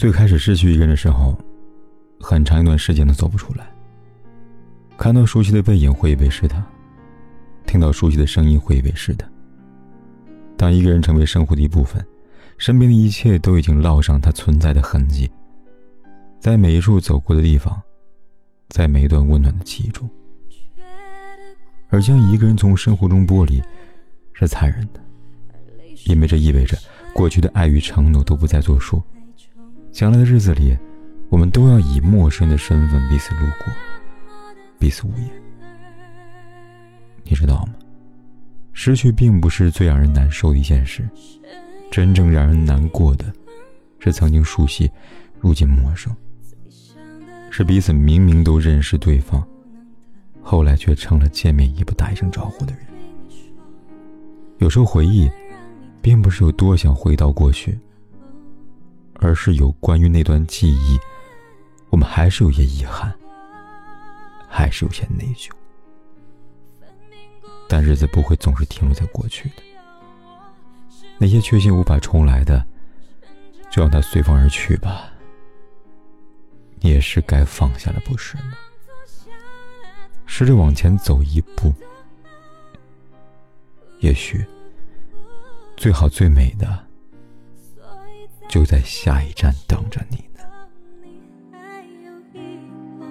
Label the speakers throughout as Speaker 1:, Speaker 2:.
Speaker 1: 最开始失去一个人的时候，很长一段时间都走不出来。看到熟悉的背影，会以为是他；听到熟悉的声音，会以为是他。当一个人成为生活的一部分，身边的一切都已经烙上他存在的痕迹，在每一处走过的地方，在每一段温暖的记忆中。而将一个人从生活中剥离，是残忍的，因为这意味着过去的爱与承诺都不再作数。将来的日子里，我们都要以陌生的身份彼此路过，彼此无言。你知道吗？失去并不是最让人难受的一件事，真正让人难过的，是曾经熟悉，如今陌生；是彼此明明都认识对方，后来却成了见面也不打一声招呼的人。有时候回忆，并不是有多想回到过去。而是有关于那段记忆，我们还是有些遗憾，还是有些内疚。但日子不会总是停留在过去的，那些确信无法重来的，就让它随风而去吧。你也是该放下了，不是吗？试着往前走一步，也许最好最美的。就在下一站等着你呢。
Speaker 2: 你还有疑惑，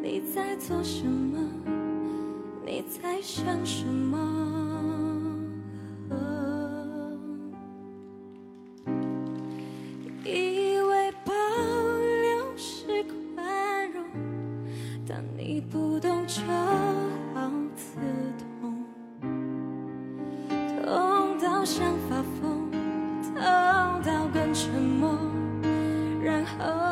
Speaker 2: 你在做什么？你在想什么？以为保留是宽容，当你不懂就 Oh.